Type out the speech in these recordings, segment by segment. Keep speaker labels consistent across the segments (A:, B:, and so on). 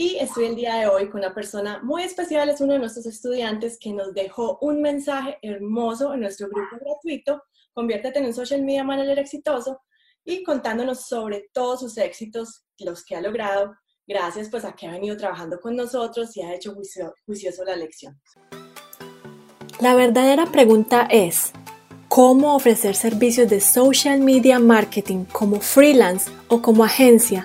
A: Y estoy el día de hoy con una persona muy especial, es uno de nuestros estudiantes que nos dejó un mensaje hermoso en nuestro grupo gratuito, Conviértete en un social media manager exitoso, y contándonos sobre todos sus éxitos, los que ha logrado, gracias pues a que ha venido trabajando con nosotros y ha hecho juicioso la lección.
B: La verdadera pregunta es, ¿cómo ofrecer servicios de social media marketing como freelance o como agencia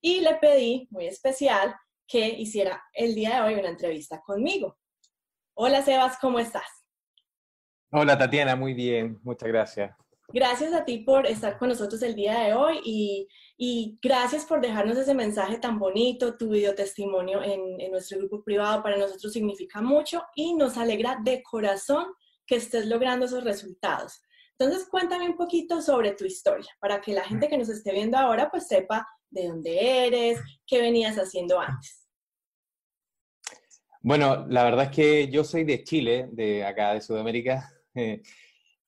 A: y le pedí, muy especial, que hiciera el día de hoy una entrevista conmigo. Hola Sebas, ¿cómo estás?
C: Hola Tatiana, muy bien, muchas gracias.
A: Gracias a ti por estar con nosotros el día de hoy y, gracias por dejarnos ese mensaje tan bonito, tu video testimonio en, en, nuestro grupo privado. Para nosotros significa mucho y nos alegra de corazón que estés logrando esos resultados. Entonces, cuéntame un poquito sobre tu historia para que la gente que nos esté viendo ahora pues sepa de dónde eres, qué venías haciendo antes.
C: Bueno, la verdad es que yo soy de Chile, de acá de Sudamérica.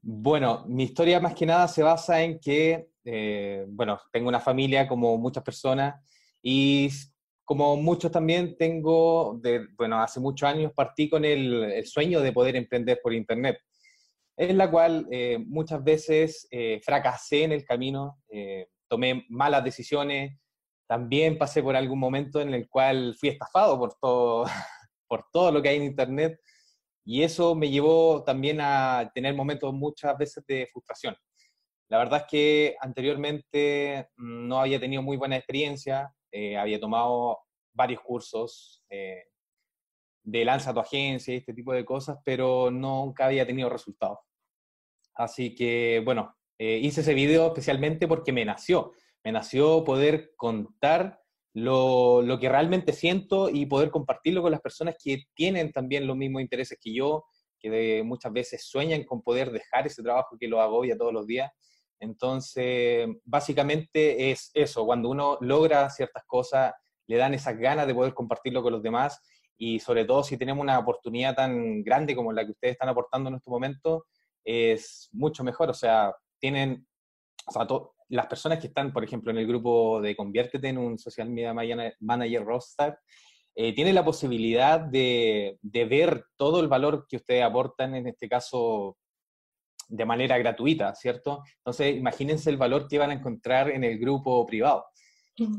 C: Bueno, mi historia más que nada se basa en que, eh, bueno, tengo una familia como muchas personas y como muchos también tengo, de, bueno, hace muchos años partí con el, sueño de poder emprender por Internet, en la cual eh, muchas veces eh, fracasé en el camino, tomé malas decisiones, también pasé por algún momento en el cual fui estafado por todo, por todo lo que hay en Internet y eso me llevó también a tener momentos muchas veces de frustración. La verdad es que anteriormente mm, no había tenido muy buena experiencia, eh, había tomado varios cursos eh, de lanza tu agencia y este tipo de cosas, pero nunca había tenido resultados. Así que, bueno, eh, hice ese video especialmente porque me nació, me nació poder contar lo, lo, que realmente siento y poder compartirlo con las personas que tienen también los mismos intereses que yo, que muchas veces sueñan con poder dejar ese trabajo que lo agobia todos los días. Entonces, básicamente es eso, cuando uno logra ciertas cosas, le dan esas ganas de poder compartirlo con los demás y sobre todo si tenemos una oportunidad tan grande como la que ustedes están aportando en este momento, es mucho mejor, o sea, tienen, o sea, las personas que están, por ejemplo, en el grupo de Conviértete en un Social Media Manager Rockstar, eh, tienen la posibilidad de, ver todo el valor que ustedes aportan, en este caso, de manera gratuita, ¿cierto? Entonces, imagínense el valor que van a encontrar en el grupo privado.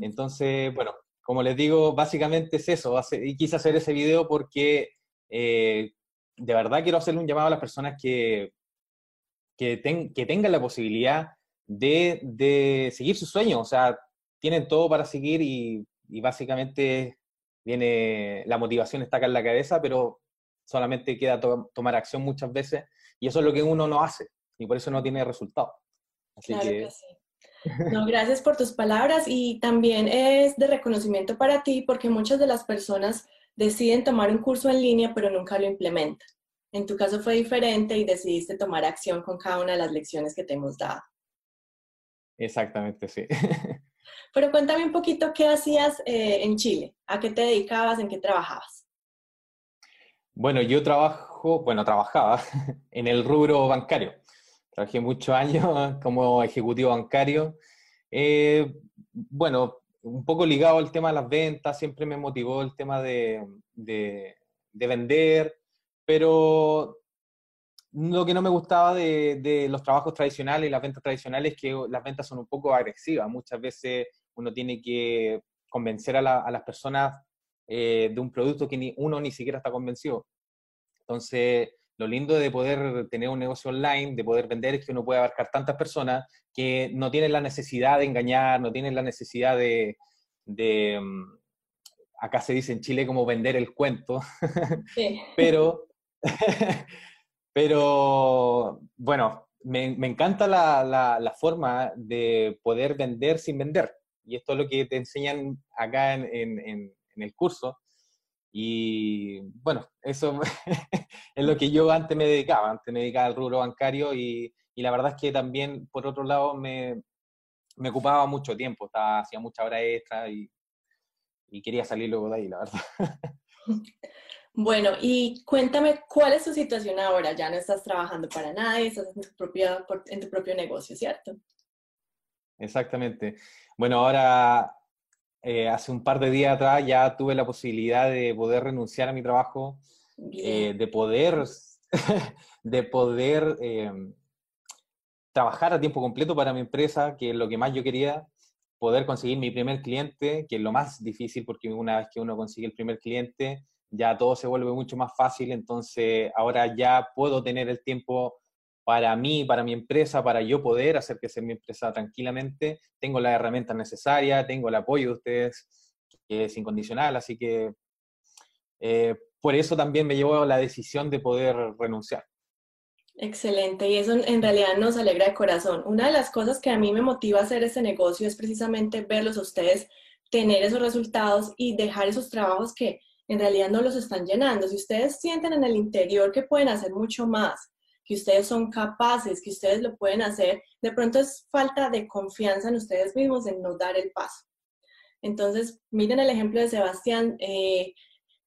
C: Entonces, bueno, como les digo, básicamente es eso. Y quise hacer ese video porque eh, de verdad quiero hacerle un llamado a las personas que, que, que tengan la posibilidad de, seguir sus sueños. O sea, tienen todo para seguir y, básicamente viene, la motivación está acá en la cabeza, pero solamente queda tomar acción muchas veces y eso es lo que uno no hace y por eso no tiene resultado.
A: claro que... sí. No, gracias por tus palabras y también es de reconocimiento para ti porque muchas de las personas deciden tomar un curso en línea pero nunca lo implementan. En tu caso fue diferente y decidiste tomar acción con cada una de las lecciones que te hemos dado.
C: Exactamente, sí.
A: Pero cuéntame un poquito qué hacías eh, en Chile, a qué te dedicabas, en qué trabajabas.
C: Bueno, yo trabajo, bueno, trabajaba en el rubro bancario. Trabajé muchos años como ejecutivo bancario. Eh, bueno, un poco ligado al tema de las ventas, siempre me motivó el tema de, de, de vender, pero lo que no me gustaba de, los trabajos tradicionales y las ventas tradicionales es que las ventas son un poco agresivas. Muchas veces uno tiene que convencer a, las personas eh, de un producto que uno ni siquiera está convencido. Entonces, lo lindo de poder tener un negocio online, de poder vender, es que uno puede abarcar tantas personas que no tienen la necesidad de engañar, no tienen la necesidad de, mm, acá se dice en Chile como vender el cuento, pero Pero bueno, me, encanta la, forma de poder vender sin vender. Y esto es lo que te enseñan acá en, el curso. Y bueno, eso es lo que yo antes me dedicaba, antes me dedicaba al rubro bancario y, y la verdad es que también, por otro lado, me, me ocupaba mucho tiempo, hacía mucha hora extra y, y quería salir luego de ahí, la verdad.
A: Bueno, y cuéntame, ¿cuál es tu situación ahora? Ya no estás trabajando para nadie, estás en tu, propia, en tu propio negocio, ¿cierto?
C: Exactamente. Bueno, ahora, eh, hace un par de días atrás ya tuve la posibilidad de poder renunciar a mi trabajo, eh, de poder, de poder em, trabajar a tiempo completo para mi empresa, que es lo que más yo quería, poder conseguir mi primer cliente, que es lo más difícil porque una vez que uno consigue el primer cliente, ya todo se vuelve mucho más fácil, entonces ahora ya puedo tener el tiempo para mí, para mi empresa, para yo poder hacer que sea mi empresa tranquilamente. Tengo las herramientas necesarias, tengo el apoyo de ustedes, que es incondicional, así que eh, por eso también me llevó la decisión de poder renunciar.
A: Excelente, y eso en realidad nos alegra de corazón. Una de las cosas que a mí me motiva a hacer este negocio es precisamente verlos a ustedes tener esos resultados y dejar esos trabajos que en realidad no los están llenando. Si ustedes sienten en el interior que pueden hacer mucho más, que ustedes son capaces, que ustedes lo pueden hacer, de pronto es falta de confianza en ustedes mismos en no dar el paso. Entonces, miren el ejemplo de Sebastián. Eh,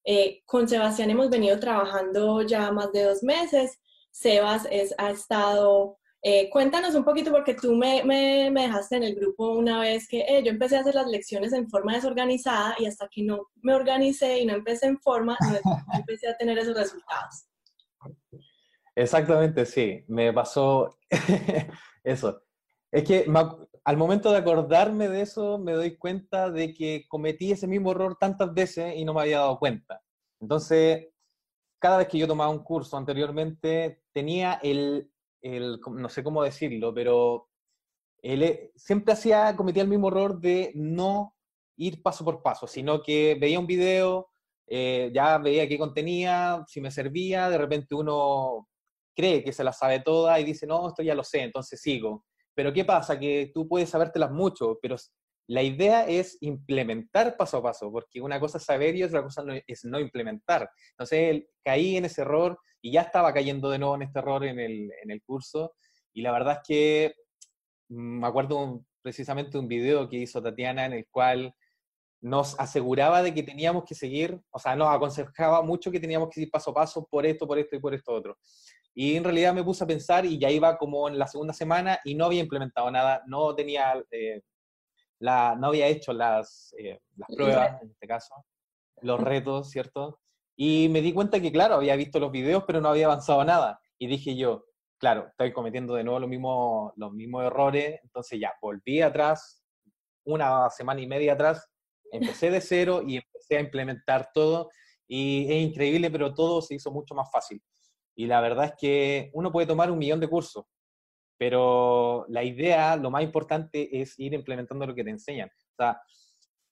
A: eh, con Sebastián hemos venido trabajando ya más de dos meses Sebas es, ha estado... Eh, cuéntanos un poquito, porque tú me, me, dejaste en el grupo una vez que eh, yo empecé a hacer las lecciones en forma desorganizada y hasta que no me organicé y no empecé en forma, no empecé a tener esos resultados.
C: Exactamente, sí, me pasó eso. Es que al momento de acordarme de eso, me doy cuenta de que cometí ese mismo error tantas veces y no me había dado cuenta. Entonces, cada vez que yo tomaba un curso anteriormente, tenía el, no sé cómo decirlo, pero él siempre hacía, cometía el mismo error de no ir paso por paso, sino que veía un video, eh, ya veía qué contenía, si me servía, de repente uno cree que se la sabe toda y dice, no, esto ya lo sé, entonces sigo. Pero ¿qué pasa? Que tú puedes sabértelas mucho, pero la idea es implementar paso a paso, porque una cosa es saber y otra cosa es no implementar. Entonces caí en ese error y ya estaba cayendo de nuevo en este error en el, en el curso. Y la verdad es que mm, me acuerdo precisamente un video que hizo Tatiana en el cual nos aseguraba de que teníamos que seguir, o sea, nos aconsejaba mucho que teníamos que ir paso a paso por esto, por esto y por esto otro. Y en realidad me puse a pensar y ya iba como en la segunda semana y no había implementado nada, no tenía eh, no había hecho las, eh, las pruebas, en este caso, los retos, ¿cierto? Y me di cuenta que, claro, había visto los videos, pero no había avanzado nada. Y dije yo, claro, estoy cometiendo de nuevo los mismos, los mismos errores, entonces ya, volví atrás, una semana y media atrás, empecé de cero y empecé a implementar todo. Y es increíble, pero todo se hizo mucho más fácil. Y la verdad es que uno puede tomar un millón de cursos, pero la idea, lo más importante es ir implementando lo que te enseñan. O sea,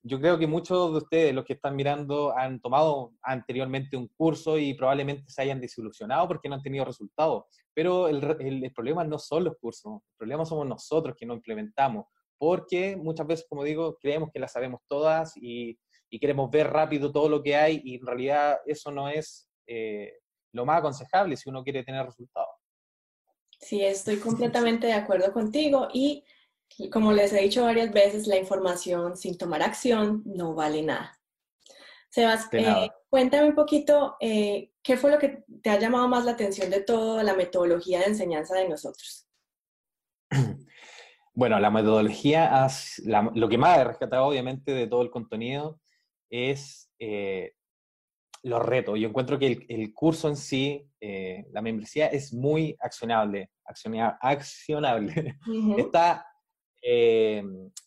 C: yo creo que muchos de ustedes, los que están mirando, han tomado anteriormente un curso y probablemente se hayan desilusionado porque no han tenido resultados. Pero el, el, problema no son los cursos, el problema somos nosotros que no implementamos, porque muchas veces, como digo, creemos que las sabemos todas y, y queremos ver rápido todo lo que hay y en realidad eso no es eh, lo más aconsejable si uno quiere tener resultados.
A: Sí, estoy completamente de acuerdo contigo y como les he dicho varias veces, la información sin tomar acción no vale nada. Sebas, eh, cuéntame un poquito eh, qué fue lo que te ha llamado más la atención de toda la metodología de enseñanza de nosotros.
C: Bueno, la metodología, lo que más he rescatado obviamente de todo el contenido es eh, los retos. Yo encuentro que el, curso en sí, eh, la membresía, es muy accionable. accionable. Está eh,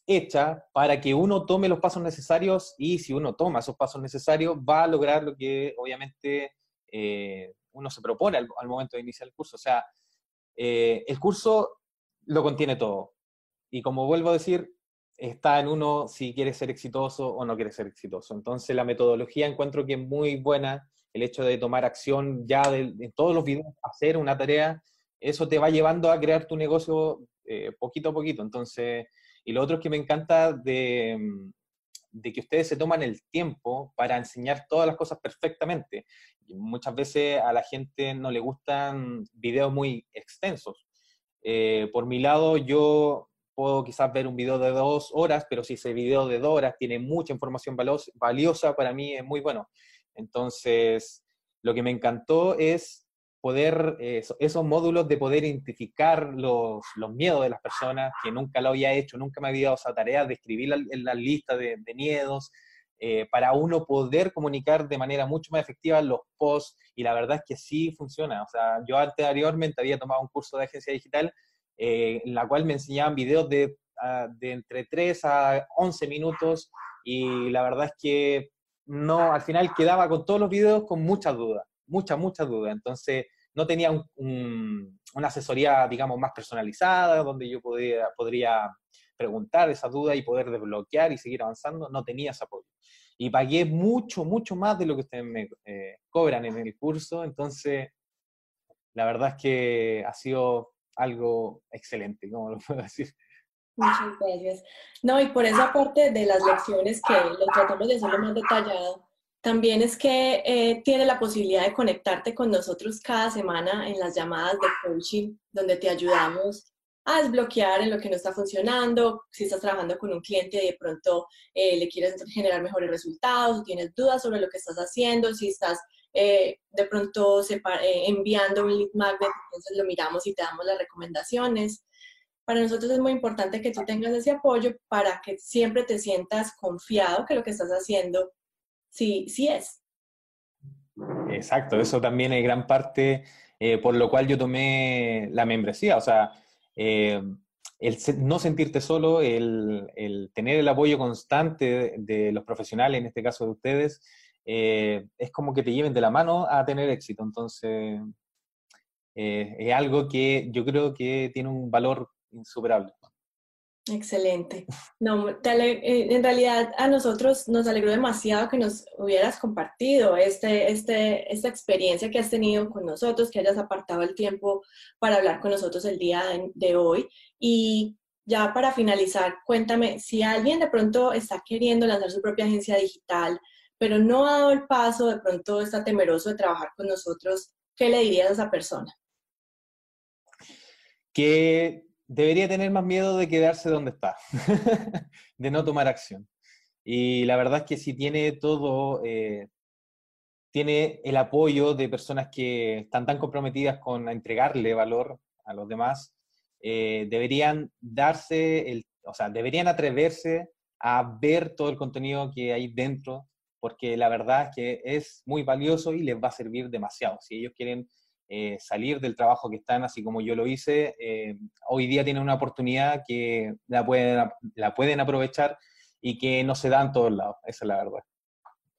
C: hecha para que uno tome los pasos necesarios y si uno toma esos pasos necesarios va a lograr lo que obviamente eh, uno se propone al, al, momento de iniciar el curso. O sea, el curso lo contiene todo. Y como vuelvo a decir, está en uno si quiere ser exitoso o no quiere ser exitoso. Entonces la metodología encuentro que es muy buena, el hecho de tomar acción ya de, todos los videos, hacer una tarea, eso te va llevando a crear tu negocio eh, poquito a poquito. Entonces, y lo otro que me encanta de, de que ustedes se toman el tiempo para enseñar todas las cosas perfectamente. muchas veces a la gente no le gustan videos muy extensos. Eh, por mi lado, yo puedo quizás ver un video de dos horas, pero si ese video de dos horas tiene mucha información valiosa, para mí es muy bueno. Entonces, lo que me encantó es poder, eh, esos módulos de poder identificar los, los, miedos de las personas, que nunca lo había hecho, nunca me había dado esa tarea de escribir la, la lista de, miedos, eh, para uno poder comunicar de manera mucho más efectiva los posts, y la verdad es que sí funciona. O sea, yo anteriormente había tomado un curso de agencia digital eh, en la cual me enseñaban videos de, ah, de entre 3 a 11 minutos, y la verdad es que no, al final quedaba con todos los videos con muchas dudas, muchas, muchas dudas. Entonces, no tenía una asesoría, digamos, más personalizada, donde yo podía, podría preguntar esa duda y poder desbloquear y seguir avanzando, no tenía ese apoyo. Y pagué mucho, mucho más de lo que ustedes me eh, cobran en el curso, entonces la verdad es que ha sido algo excelente, como lo puedo decir.
A: Muchas gracias. No, y por esa parte de las lecciones que lo tratamos de hacerlo más detallado, también es que eh, tiene la posibilidad de conectarte con nosotros cada semana en las llamadas de coaching, donde te ayudamos a desbloquear en lo que no está funcionando, si estás trabajando con un cliente y de pronto eh, le quieres generar mejores resultados, tienes dudas sobre lo que estás haciendo, si estás eh, de pronto enviando un lead magnet, entonces lo miramos y te damos las recomendaciones. Para nosotros es muy importante que tú tengas ese apoyo para que siempre te sientas confiado que lo que estás haciendo sí, sí es.
C: Exacto, eso también es gran parte eh, por lo cual yo tomé la membresía, o sea, eh, el no sentirte solo, el, tener el apoyo constante de, los profesionales, en este caso de ustedes, eh, es como que te lleven de la mano a tener éxito. Entonces, es algo que yo creo que tiene un valor insuperable.
A: Excelente. No, eh, en realidad a nosotros nos alegró demasiado que nos hubieras compartido este, este, esta experiencia que has tenido con nosotros, que hayas apartado el tiempo para hablar con nosotros el día de, hoy. Y ya para finalizar, cuéntame, si alguien de pronto está queriendo lanzar su propia agencia digital, pero no ha dado el paso, de pronto está temeroso de trabajar con nosotros, ¿qué le dirías a esa persona?
C: Que debería tener más miedo de quedarse donde está, de no tomar acción. Y la verdad es que si tiene todo, eh, tiene el apoyo de personas que están tan comprometidas con entregarle valor a los demás, eh, deberían darse, el, o sea, deberían atreverse a ver todo el contenido que hay dentro, porque la verdad es que es muy valioso y les va a servir demasiado. Si ellos quieren eh, salir del trabajo que están, así como yo lo hice, eh, hoy día tienen una oportunidad que la pueden, la pueden aprovechar y que no se da en todos lados, esa es la verdad.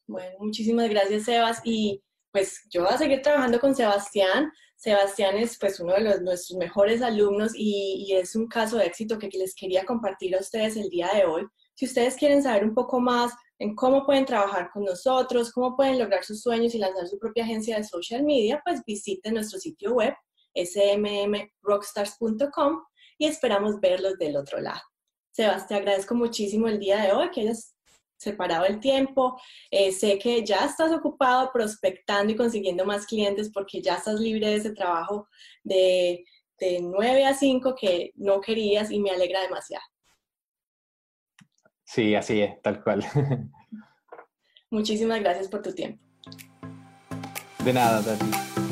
A: Bueno, muchísimas gracias Sebas y pues yo voy a seguir trabajando con Sebastián. Sebastián es pues uno de los, nuestros mejores alumnos y, y es un caso de éxito que les quería compartir a ustedes el día de hoy. Si ustedes quieren saber un poco más en cómo pueden trabajar con nosotros, cómo pueden lograr sus sueños y lanzar su propia agencia de social media, pues visiten nuestro sitio web smmrockstars.com y esperamos verlos del otro lado. Sebas, te agradezco muchísimo el día de hoy que hayas separado el tiempo. Eh, sé que ya estás ocupado prospectando y consiguiendo más clientes porque ya estás libre de ese trabajo de, de 9 a 5 que no querías y me alegra demasiado.
C: Sí, así es, tal cual.
A: Muchísimas gracias por tu tiempo.
C: De nada, Tati.